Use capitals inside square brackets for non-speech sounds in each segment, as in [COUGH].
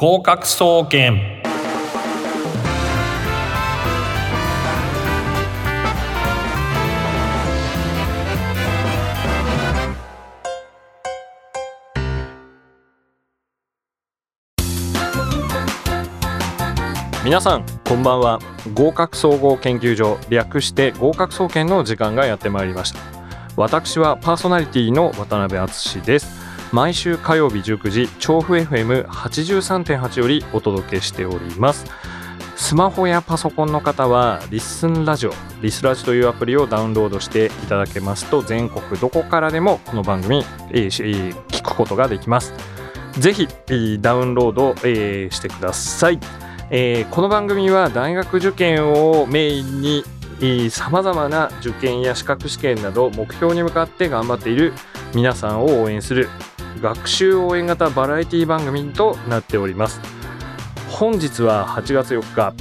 合格総研。皆さんこんばんは。合格総合研究所略して合格総研の時間がやってまいりました。私はパーソナリティの渡辺敦です。毎週火曜日19時調布 FM83.8 よりお届けしております。スマホやパソコンの方はリッスンラジオリスラジというアプリをダウンロードしていただけますと全国どこからでもこの番組、えー、聞くことができます。ぜひダウンロード、えー、してください。えー、この番組は大学受験をメインにさまざまな受験や資格試験など目標に向かって頑張っている皆さんを応援する学習応援型バラエティ番組となっております。本日は8月4日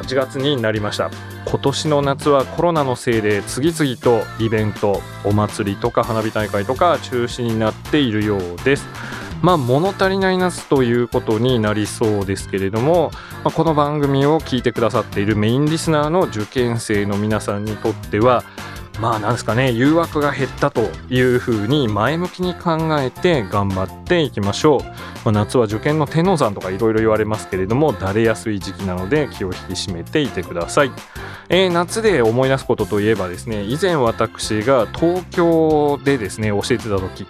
8月になりました。今年の夏はコロナのせいで次々とイベントお祭りとか花火大会とか中止になっているようです。まあ、物足りない夏ということになりそうですけれども、まあ、この番組を聞いてくださっているメインリスナーの受験生の皆さんにとってはまあなんですかね誘惑が減ったというふうに前向きに考えて頑張っていきましょう、まあ、夏は受験の天王山とかいろいろ言われますけれどもだれやすい時期なので気を引き締めていてください、えー、夏で思い出すことといえばですね以前私が東京でですね教えてた時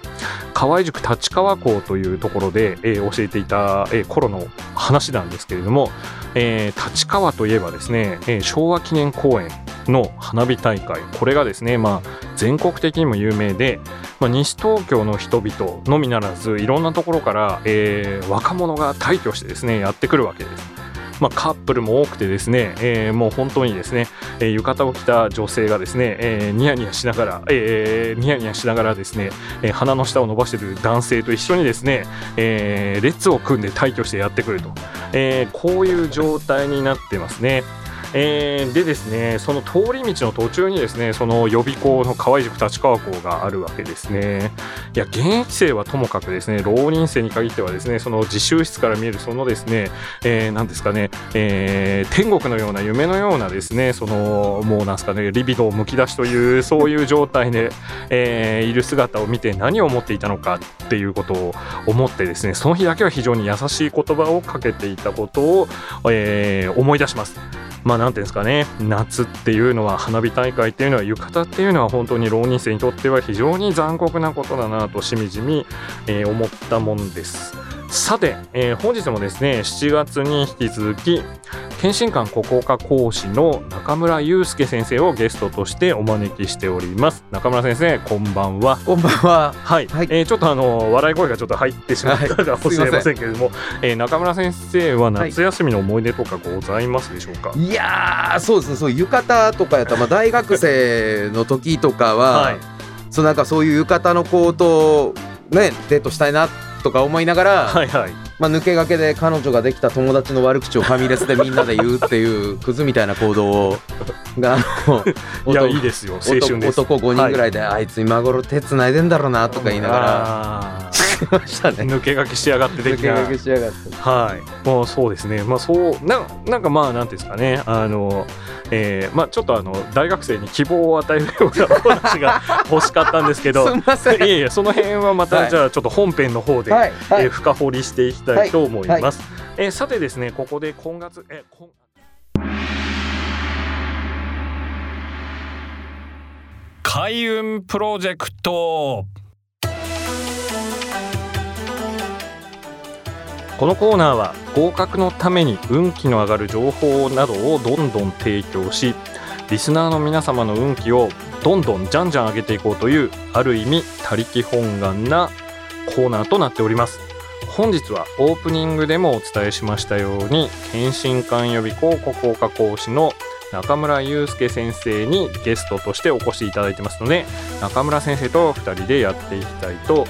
河合塾立川校というところで、えー、教えていた、えー、頃の話なんですけれども、えー、立川といえばですね、えー、昭和記念公園の花火大会これがですね、まあ、全国的にも有名で、まあ、西東京の人々のみならずいろんなところから、えー、若者が大挙してですねやってくるわけです。まあ、カップルも多くてですね、えー、もう本当にですね、えー、浴衣を着た女性がですね、えー、ニヤニヤしながら、えー、ニヤニヤしながらですね、えー、鼻の下を伸ばしている男性と一緒にですね、えー、列を組んで退去してやってくると、えー、こういう状態になってますね。えー、でですねその通り道の途中にですねその予備校の河合塾立川校があるわけですねいや現役生はともかくですね浪人生に限ってはですねその自習室から見えるそのですね、えー、ですかね、えー、天国のような夢のようなですねそのもうなんですかねリビドをむき出しというそういう状態で、えー、いる姿を見て何を思っていたのかっていうことを思ってですねその日だけは非常に優しい言葉をかけていたことを、えー、思い出します。まあなんていうんですかね夏っていうのは花火大会っていうのは浴衣っていうのは本当に浪人生にとっては非常に残酷なことだなとしみじみ、えー、思ったもんです。さて、えー、本日もですね7月に引き続き検診官国語科講師の中村祐介先生をゲストとしてお招きしております。中村先生こんばんは。こんばんは。はい、はい、えー、ちょっとあの笑い声がちょっと入ってしまったかもしれませんけれども、はい、えー、中村先生は夏休みの思い出とかございますでしょうか、はい、いやそうですね。そう浴衣とかやったら、まあ、大学生の時とかは、[LAUGHS] はい、そうなんかそういう浴衣の子とねデートしたいなってとか思いながら、はいはい。まあ、抜け駆けで彼女ができた友達の悪口をファミレスでみんなで言うっていうクズみたいな行動をが [LAUGHS] いやいいですよ。青春です。男5人ぐらいで、はい、あいつ今頃手つないでんだろうなとか言いながらましたね。抜け駆けしやがって抜け駆けしやがって。はい。もうそうですね。まあそうななんかまあなんていうんですかね。あのえー、まあちょっとあの大学生に希望を与えるようなお話が欲しかったんですけど。[LAUGHS] すみません。いやいやその辺はまた、はい、じゃあちょっと本編の方で、はい。はい、えー、深掘りしていきたいと思います、はい。はい、えー、さてですねここで今月え今開運プロジェクトこのコーナーは合格のために運気の上がる情報などをどんどん提供しリスナーの皆様の運気をどんどんじゃんじゃん上げていこうというある意味他力本願なコーナーとなっております。本日はオープニングでもお伝えしましたように検診官予備校国語科講師の中村祐介先生にゲストとしてお越しいただいてますので中村先生と2人でやっていきたいと思い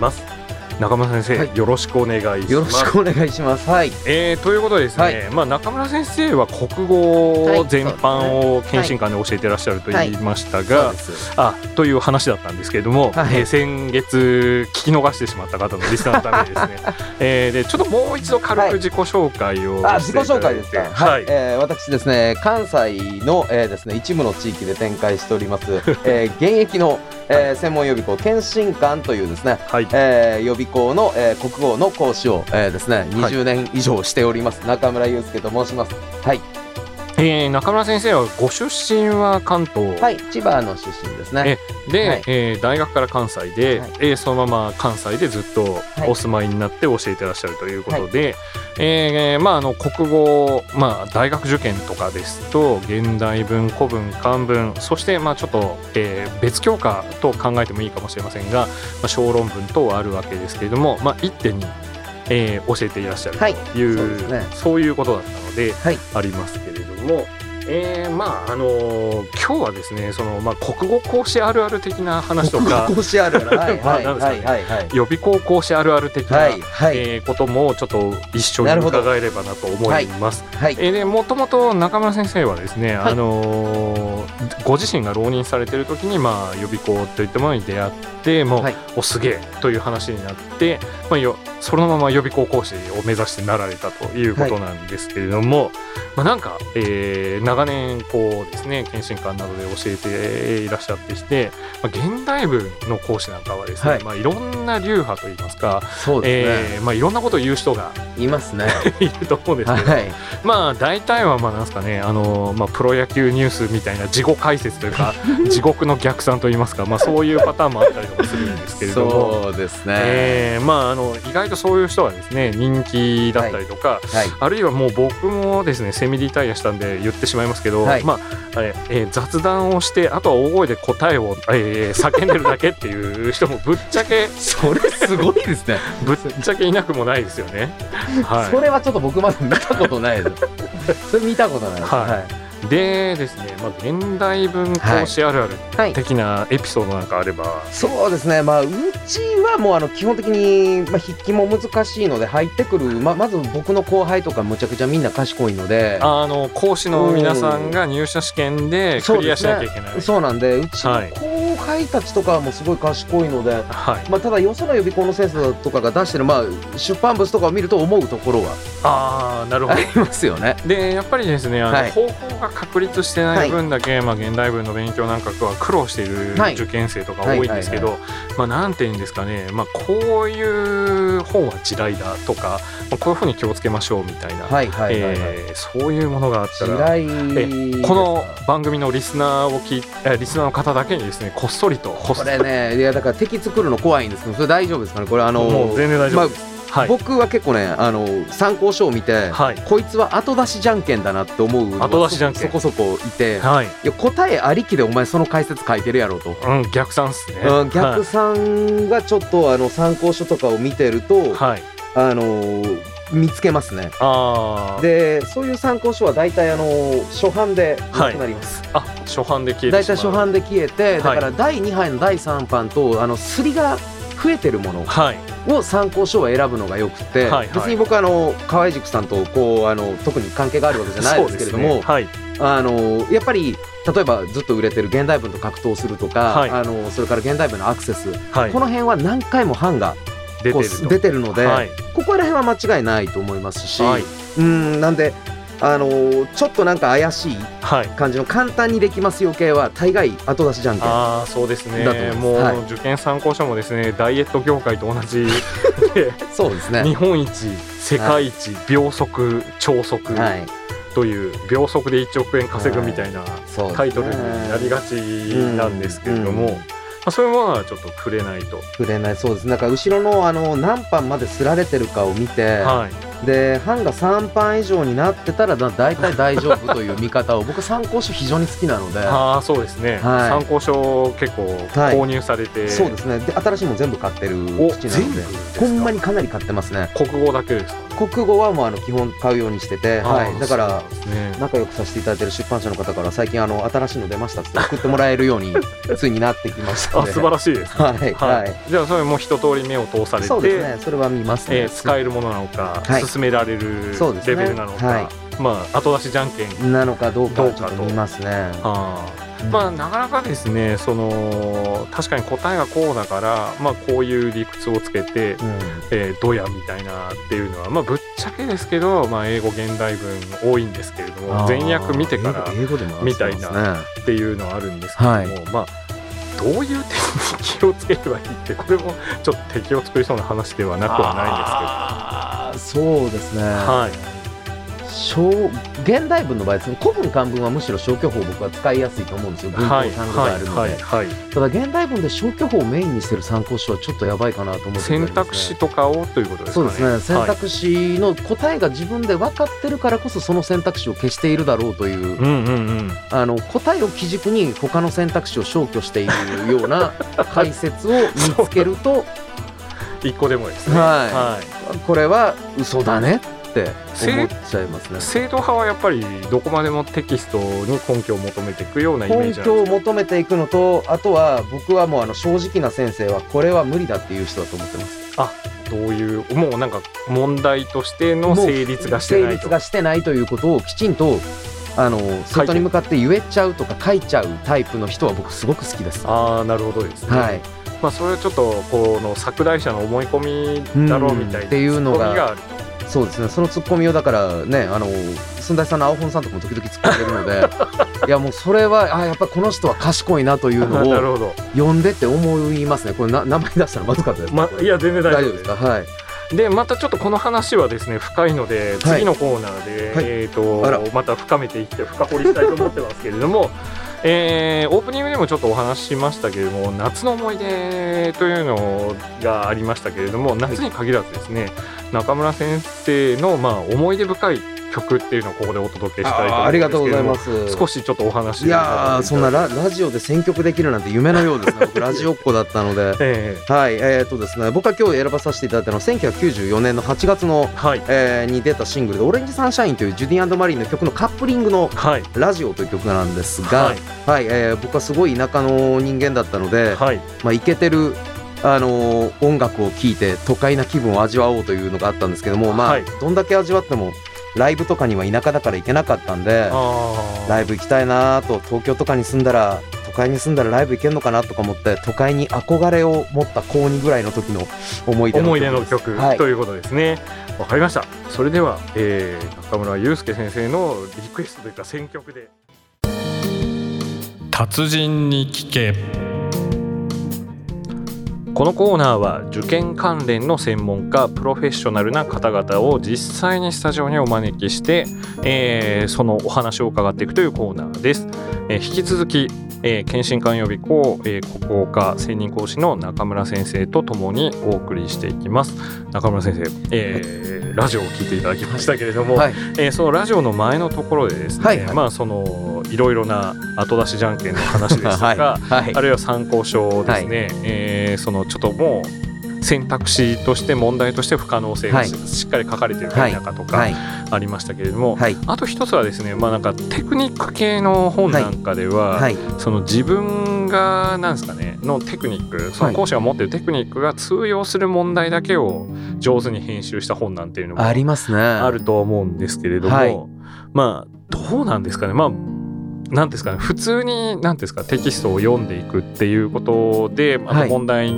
ます。中村先生、はい、よろしくお願いします。よろしくお願いします。はい、えー、ということでですね、はい、まあ中村先生は国語全般を検診官で教えていらっしゃると言いましたが、はい、あという話だったんですけれども、はい、えー、先月聞き逃してしまった方のリスナーのためにですね [LAUGHS] えー、でちょっともう一度軽く自己紹介を、あ自己紹介ですか。はい、えー、私ですね関西の、えー、ですね一部の地域で展開しております、えー、現役のえー、専門予備校検診官というですね、はい、えー、予備校の、えー、国語の講師を、えー、ですね20年以上しております、はい、中村祐介と申します。はい。えー、中村先生はご出身は関東。はい。千葉の出身ですね。で、はい、えー、大学から関西で、はい、えー、そのまま関西でずっとお住まいになって教えてらっしゃるということで、はい、えー、まああの国語、まあ、大学受験とかですと現代文古文漢文そしてまあちょっと、えー、別教科と考えてもいいかもしれませんが、まあ、小論文等あるわけですけれども、まあ、一手にえー、教えていらっしゃるという、はい。そうね、そういうことだったので、はい、ありますけれども、えー、まああのー、今日はですねその、まあ、国語講師あるある的な話とか講師あるある、はい [LAUGHS] まあ、なんですかね、予備校講師あるある的な、はいはい、えー、こともちょっと一緒に伺えればなと思います。はい、えー、でもともと中村先生はですね、あのー、ご自身が浪人されてる時に、まあ、予備校といったものに出会ってもう、はい、おすげえという話になって、まあ、よそのまま予備校講師を目指してなられたということなんですけれども、まあ、なんか、えー、長年こうですね検診官などで教えていらっしゃってきて、まあ、現代文の講師なんかはですね、はい。まあ、いろんな流派といいますかそうですね、えーまあ、いろんなことを言う人がいますね。[LAUGHS] いると思うんですけど、はい、まあ大体はまあなんですかねあの、まあ、プロ野球ニュースみたいな事後解説というか [LAUGHS] 地獄の逆算といいますか、まあ、そういうパターンもあったりとかするんですけれども。そうですね、えーまあ、あの意外とそういう人はですね人気だったりとか、はい。はい、あるいはもう僕もですねセミリタイアしたんで言ってしまいますけど、はい、まあえー、雑談をしてあとは大声で答えを、えー、叫んでるだけっていう人もぶっちゃけ [LAUGHS] それすごいですね。[LAUGHS] ぶっちゃけいなくもないですよね、はい、それはちょっと僕まだ見たことないです。それ見たことないです、はいでですね、まあ、現代文講師あるある的なエピソードなんかあれば、はい、そうですね、まあ、うちはもうあの基本的に、まあ、筆記も難しいので入ってくる、ままず僕の後輩とかむちゃくちゃみんな賢いので。あの講師の皆さんが入社試験でクリアしなきゃいけない、そう、ね,、そうなんでうちの後輩たちとかはもうすごい賢いので、はい、まあ、ただよその予備校の先生とかが出してる、まあ、出版物とかを見ると思うところはあなるほど。ありますよね。でやっぱりですねあの、方法が確立してない分だけ、はい、まあ、現代文の勉強なんかは苦労している受験生とか多いんですけど、まあ、なんていうんですかね、まあ、こういう本は地雷だとか、まあ、こういうふうに気をつけましょうみたいなそういうものがあったらえこの番組のリスナーを聞いリスナーの方だけにですねこっそりとこれねいやだから敵作るの怖いんですけどそれ大丈夫ですかね？これあの全然大丈夫です、まあはい、僕は結構ねあの参考書を見て、はい、こいつは後出しじゃんけんだなって思う後出しじゃんけん。そこそこいて、はい、いや答えありきでお前その解説書いてるやろと、うん、逆算っすね、うん、逆算がちょっとあの参考書とかを見てると、はい、あの見つけますね。でそういう参考書は大体あの初版でなくなります、はい、あ初版で消えて大体初版で消えてだから第2版の第3版とあのすりが増えてるものを参考書を選ぶのがよくて、はい、別に僕あの河合塾さんとこうあの特に関係があるわけじゃないですけれども、ね。はい、あのやっぱり例えばずっと売れてる現代文と格闘するとか、はい、あのそれから現代文のアクセス、この辺は何回も版が出てる出てるので、ここら辺は間違いないと思いますし、うんなんであのー、ちょっとなんか怪しい感じの簡単にできますよ系は大概後出しじゃんけん。あそうですね。もう、はい、受験参考書もですねダイエット業界と同じ。で [LAUGHS] そうですね。日本一世界一、はい、秒速超速、はい、という秒速で1億円稼ぐみたいなタイトルになりがちなんですけれども。まあ、そういうものはちょっと触れないと。触れない。そうです。なんか後ろのあの何版まですられてるかを見て、はい、で版が3版以上になってたらだ大体大丈夫という見方を僕参考書非常に好きなので。[LAUGHS] ああそうですね、はい、参考書結構購入されて、はい、そうですね。で新しいも全部買ってる口なので。ほんまにかなり買ってますね。国語だけですか？国語はもうあの基本買うようにしてて、はい、だから、仲良くさせていただいてる出版社の方から最近あの新しいの出ましたって送ってもらえるように [LAUGHS] ついになってきましたあ素晴らしいです、ね、はい、はい、じゃあそれも一通り目を通されてそうですね。それは見ますね、えー、使えるものなのか、はい、進められるレベルなのか、ねはい、まあ後出しじゃんけんなのかどうかちょっと見ますね。はあ。まあ、なかなかですねその確かに答えがこうだから、まあ、こういう理屈をつけて、うん、えー、どやみたいなっていうのは、まあ、ぶっちゃけですけど、まあ、英語現代文多いんですけれども前訳見てからみたいなっていうのはあるんですけども、はい、まあどういう点に気をつければいいってこれもちょっと敵を作りそうな話ではなくはないんですけど。そうですね。はい現代文の場合古文漢文はむしろ消去法僕は使いやすいと思うんですよ。文法単語があるので、ただ現代文で消去法をメインにしてる参考書はちょっとやばいかなと思って、ね、選択肢とかをということですかね。そうですね。選択肢の答えが自分で分かってるからこそその選択肢を消しているだろうという,、うんうんうん、あの答えを基軸に他の選択肢を消去しているような [LAUGHS] 解説を見つけると一個でもですね、はい、はい、これは嘘だねって思っちゃいますね。正統派はやっぱりどこまでもテキストに根拠を求めていくようなイメージ根拠を求めていくのとあとは僕はもうあの正直な先生はこれは無理だっていう人だと思ってます。あどういうもうなんか問題としての成立がしてない成立がしてないということをきちんとあの外に向かって言えちゃうとか書いちゃうタイプの人は僕すごく好きです。ああなるほどですね、はい。まあ、それはちょっとこの作題者の思い込みだろうみたいな、っていうのがそうですね。そのツッコミをだからねあの寸大さんの青本さんとかも時々突っ込んでるので [LAUGHS] いやもうそれはあやっぱこの人は賢いなというのを [LAUGHS] 読んでって思いますね。これな名前出したらまずかったです。か、ま、いや全然大丈夫です。か？はい。でまたちょっとこの話はですね深いので次のコーナーで、はい、えーとまた深めていって深掘りしたいと思ってますけれども [LAUGHS] えー、オープニングでもちょっとお話ししましたけれども夏の思い出というのがありましたけれども夏に限らずですね、中村先生のまあ思い出深い曲っていうのをここでお届けしたいと思いますありがとうございます。少しちょっとお話いやそんなララジオで選曲できるなんて夢のようですね。僕ラジオっ子だったので、[LAUGHS] えー、はいえー、っとですね僕は今日選ばさせていただいたのは1994年の8月の、はい。えー、に出たシングルで「オレンジサンシャイン」というジュディマリーの曲のカップリングの「ラジオ」という曲なんですが、はい。はいえー、僕はすごい田舎の人間だったので、はい。まあ、イケてるあのー、音楽を聴いて都会な気分を味わおうというのがあったんですけども、まあ、はい、どんだけ味わってもライブとかには田舎だから行けなかったんでライブ行きたいなと東京とかに住んだら都会に住んだらライブ行けるのかなとか思って都会に憧れを持った高2ぐらいの時の思い出の曲思い出の曲、はい、ということですね。わかりました。それでは、えー、中村祐介先生のリクエストというか選曲で。達人に聞けこのコーナーは受験関連の専門家プロフェッショナルな方々を実際にスタジオにお招きして、えー、そのお話を伺っていくというコーナーです、えー、引き続き、えー、検診官予備校、えー、国語科専任講師の中村先生とともにお送りしていきます。中村先生、えー、ラジオを聞いていただきましたけれども、はい、えー、そのラジオの前のところでですね、はいはい、まあそのいろいろな後出しじゃんけんの話ですとか、はい。はい、あるいは参考書ですね、はい、えー、そのちょっともう選択肢として問題として不可能性がしっかり書かれているか否かとかありましたけれども、はい、あと一つはですね、まあ、なんかテクニック系の本なんかでは、はい、その自分がなんですかねのテクニックその講師が持っているテクニックが通用する問題だけを上手に編集した本なんていうのもありますね。あると思うんですけれども、まあどうなんですかね。まあなんですかね。普通に何ですかテキストを読んでいくっていうことで、あの問題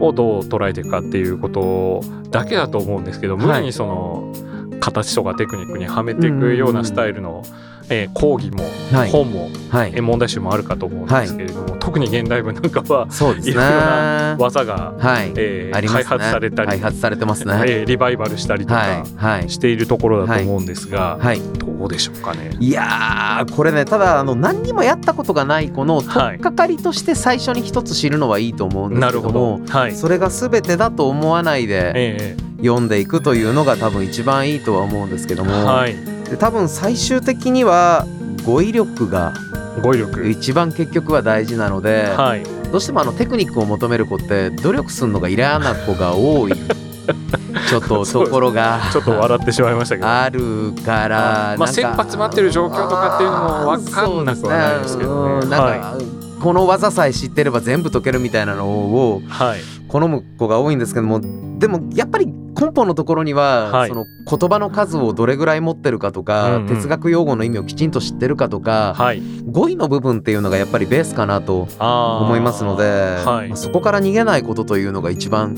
をどう捉えていくかっていうことだけだと思うんですけど、無理にその形とかテクニックにはめていくようなスタイルの、えー、講義も、本も、はい、問題集もあるかと思うんですけれども、はい、特に現代文なんかはそうです、ね、いろいろな技が、はい。えー、ね、開発されたり開発されてますね、えー、リバイバルしたりとかしているところだと思うんですが、はい。どうでしょうかね？いやこれねただあの何にもやったことがない子の取っかかりとして最初に一つ知るのはいいと思うんですけども、はい、それが全てだと思わないで、えー読んでいくというのが多分一番いいとは思うんですけども、はい、で多分最終的には語彙力が語彙力。一番結局は大事なので、はい、どうしてもあのテクニックを求める子って努力するのが嫌な子が多い。[LAUGHS] ちょっとところがちょっと笑ってしまいましたけど。あるからまあ切羽詰まってる状況とかっていうのも分かんなくはないですけどね。なんか、はい、この技さえ知ってれば全部解けるみたいなのを好む子が多いんですけどもでもやっぱり根本のところには、はい、その言葉の数をどれぐらい持ってるかとか、うんうん、哲学用語の意味をきちんと知ってるかとか、はい、語彙の部分っていうのがやっぱりベースかなと思いますので、はい、そこから逃げないことというのが一番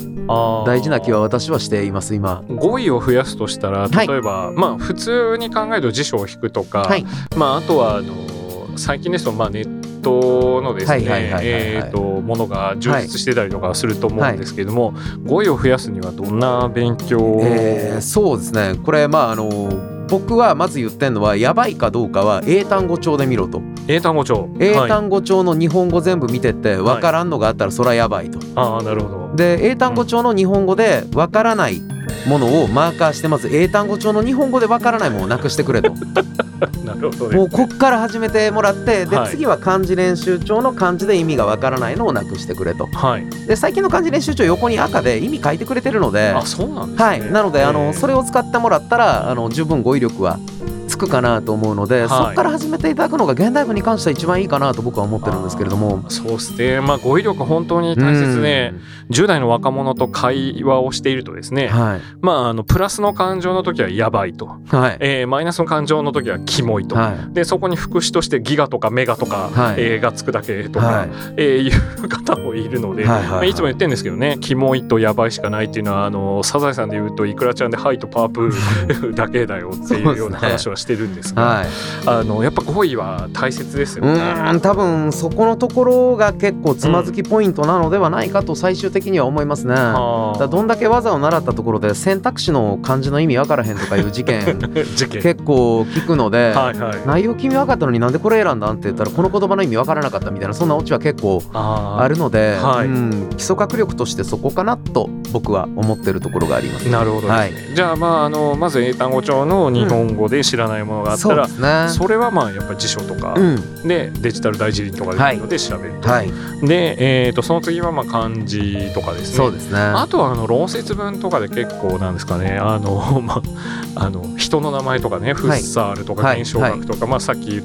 大事な気は私はしています今。語彙を増やすとしたら例えば、まあ普通に考えると辞書を引くとか、まああとはあの最近ですとまあネットのですねえっとものが充実してたりとかすると思うんですけども、はい、語彙を増やすにはどんな勉強を、えー、そうですね。これまああの僕はまず言ってんのはやばいかどうかは英単語帳で見ろと。英単語帳。英単語帳の日本語全部見てって分からんのがあったらそれはやばいと、はい、ああなるほど。で英単語帳の日本語で分からないものをマーカーしてまず英単語帳の日本語で分からないものをなくしてくれと [LAUGHS] なるほど、ね、もうこっから始めてもらってで、はい、次は漢字練習帳の漢字で意味が分からないのをなくしてくれと、はい、で最近の漢字練習帳横に赤で意味書いてくれてるので。あそうなはい、なのであのそれを使ってもらったらあの十分語彙力はつくかなと思うので、はい、そこから始めていただくのが現代文に関しては一番いいかなと僕は思ってるんですけれども。そうですね、まあ、語彙力本当に大切で、10代の若者と会話をしているとですね、はい、まあ、あのプラスの感情の時はやばいと、はい。えー、マイナスの感情の時はキモいと、はい、でそこに副詞としてギガとかメガとか、はい。えー、がつくだけとか、はい。えー、いう方もいるので、はいはいはい、いつも言ってるんですけどねキモいとやばいしかないっていうのはあのサザエさんで言うといくらちゃんで「はい」と「パープール [LAUGHS]」だけだよっていうような話はしてるんですが、はい、あのやっぱ語彙は大切ですよね。うん多分そこのところが結構つまずきポイントなのではないかと最終的には思いますね。だどんだけ技を習ったところで選択肢の漢字の意味分からへんとかいう事件 [LAUGHS] 結構聞くので、はいはい、内容君分かったのになんでこれ選んだんって言ったらこの言葉の意味分からなかったみたいなそんなオチは結構あるので、はい、うん、基礎学力としてそこかなと僕は思ってるところがあります。なるほど、ね、はい、じゃあまああのまず英単語帳の日本語で知らないものがあったら、うんそね、それはまあやっぱり辞書とかで、デジタル大辞林とかでいいので調べると、はい、で、えー、とその次はまあ漢字とかですね。そうですね。あとはあの論説文とかで結構なんですかね。あの、[LAUGHS] まあ、あの人の名前とかねフッサールとか現象学とか、まあ、さっき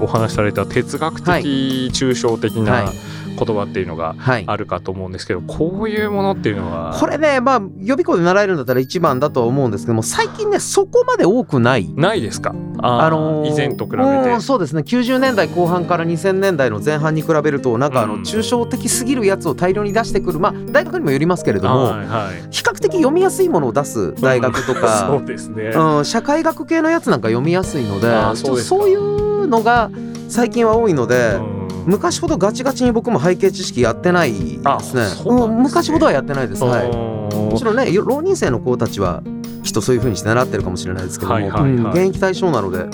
お話しされた哲学的、抽象的な、言葉っていうのがあるかと思うんですけど、はい、こういうものっていうのはこれねまあ予備校で習えるんだったら一番だとは思うんですけども最近ねそこまで多くない。ないですか？あのー、以前と比べて。そうですね。90年代後半から2000年代の前半に比べるとなんかあの抽象的すぎるやつを大量に出してくるまあ大学にもよりますけれども、はいはい、比較的読みやすいものを出す大学とか、そうですね、うん、社会学系のやつなんか読みやすいのでそうそういうのが最近は多いので。うん昔ほどガチガチに僕も背景知識やってないですね。すね昔ほどはやってないです。はい。もちろんね、浪人生の子たちはきっとそういうふうにして習ってるかもしれないですけども、はいはいはいうん、現役対象なので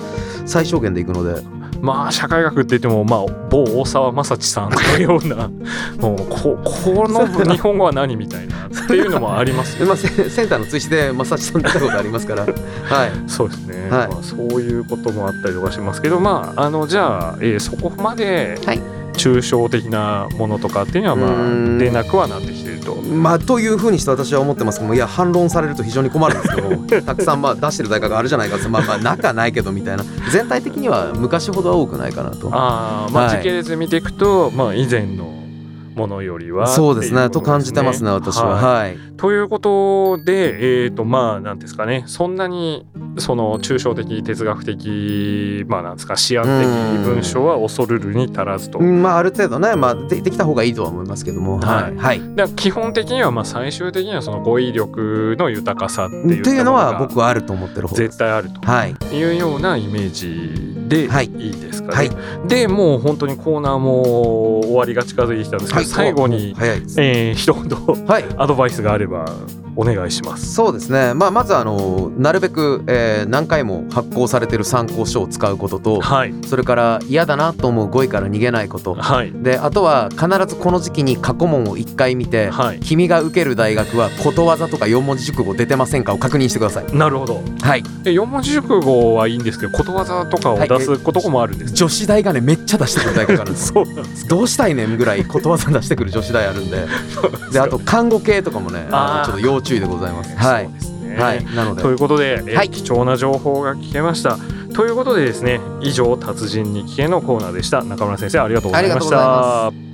最小限でいくので。まあ社会学って言っても、まあ、某大沢正知さんのような [LAUGHS] もうここの日本語は何みたいなっていうのもあります、ね、[LAUGHS] まあ、センターの追試で正知さん出たことありますから、[LAUGHS] はい、そうですね、はい、まあ、そういうこともあったりとかしますけどまああのじゃあ、えー、そこまで、はい抽象的なものとかっていうのはまあ出なくはなってきてると。まあ、というふうにして私は思ってます。けどいや反論されると非常に困るんですけど [LAUGHS] たくさんまあ出してる大学があるじゃないかまあまあ仲ないけどみたいな。全体的には昔ほどは多くないかなと。あまあ、時系列見ていくと、まあ、以前のものよりは、そうですね。と感じてますね私は。はい、ということでえっ、ー、とまあなんですかね。そんなにその抽象的哲学的まあなんですか思案的文章は恐るるに足らずと。まあある程度ねまあでできた方がいいとは思いますけども。はい。はい、基本的にはまあ最終的にはその語彙力の豊かさっていうのは僕はあると思ってる方絶対あると、はい、いうようなイメージで、はい、いいですかね、はい、でもう本当にコーナーも終わりが近づいてきたんですけど、はい、最後に、えー、一言、はい、アドバイスがあればお願いします。そうですね、まあ、まずあのなるべく、えー、何回も発行されてる参考書を使うことと、はい、それから嫌だなと思う語彙から逃げないこと、はい、であとは必ずこの時期に過去問を1回見て、はい、君が受ける大学はことわざとか4文字熟語出てませんかを確認してください。なるほど、はい、4文字熟語はいいんですけどことわざとかを出すこともあるんです、ね、女子大がねめっちゃ出してくる大学あるんですどうしたいねんぐらいことわざ出してくる女子大あるんで。であと看護系とかもねちょっと要注意でございます。はい、ね、はい、なので。ということで、えはい、貴重な情報が聞けました。ということでですね以上達人に聞けのコーナーでした。中村先生ありがとうございました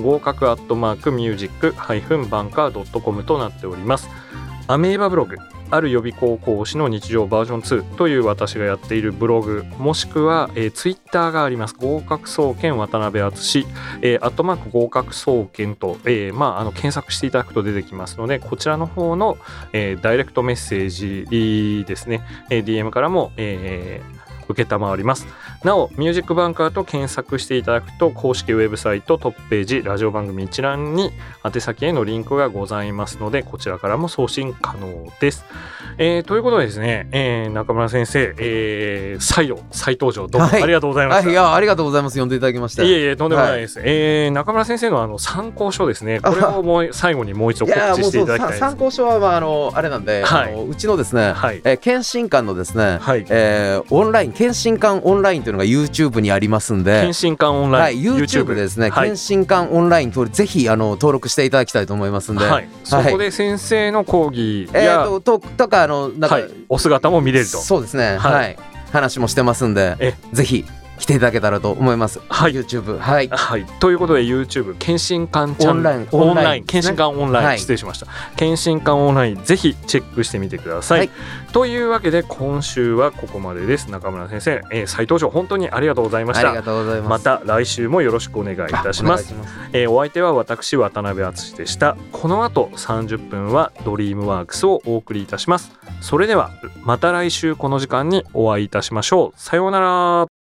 合格アットマークミュージックバンカー .com となっております。アメーバブログある予備高校師の日常バージョン2という私がやっているブログもしくは、えー、ツイッターがあります。合格総研渡辺敦。えー、アットマーク合格総研と、えー、まあ、あの検索していただくと出てきますのでこちらの方の、えー、ダイレクトメッセージですね、えー、DM からも、えー、承ります。なお、ミュージックバンカーと検索していただくと、公式ウェブサイトトップページ、ラジオ番組一覧に宛先へのリンクがございますので、こちらからも送信可能です。えー、ということでですね、えー、中村先生、えー、再度、再登場、どうもありがとうございました。はい、いや、ありがとうございます。呼んでいただきました。いえいえ、とんでもないです。はい、えー、中村先生のあの参考書ですね、これをもう最後にもう一度告知していただきたい。参考書は、まあ、あの、あれなんで、はい、あのうちのですね、はい、えー、検診官のですね、はい、えー、オンライン、検診官オンラインというのが YouTube にありますんで。検診官オンライン、はい、YouTube でですね、はい、検診官オンラインぜひあの登録していただきたいと思いますんで、はい、そこで先生の講義や、えー、とととかあのなんか、はい、お姿も見れると。そうですね。はい、話もしてますんで。ぜひ来ていただけたらと思います。はい、YouTube。はい。はい。ということで YouTube 検診官チャンネルオンライン検診官オンライン、失礼しました。検診官オンラインぜひチェックしてみてください。はい、というわけで今週はここまでです。中村先生、えー、再登場本当にありがとうございました。ありがとうございます。また来週もよろしくお願いいたします。おえー、お相手は私渡辺敦でした。この後30分はドリームワークスをお送りいたします。それではまた来週この時間にお会いいたしましょう。さようなら。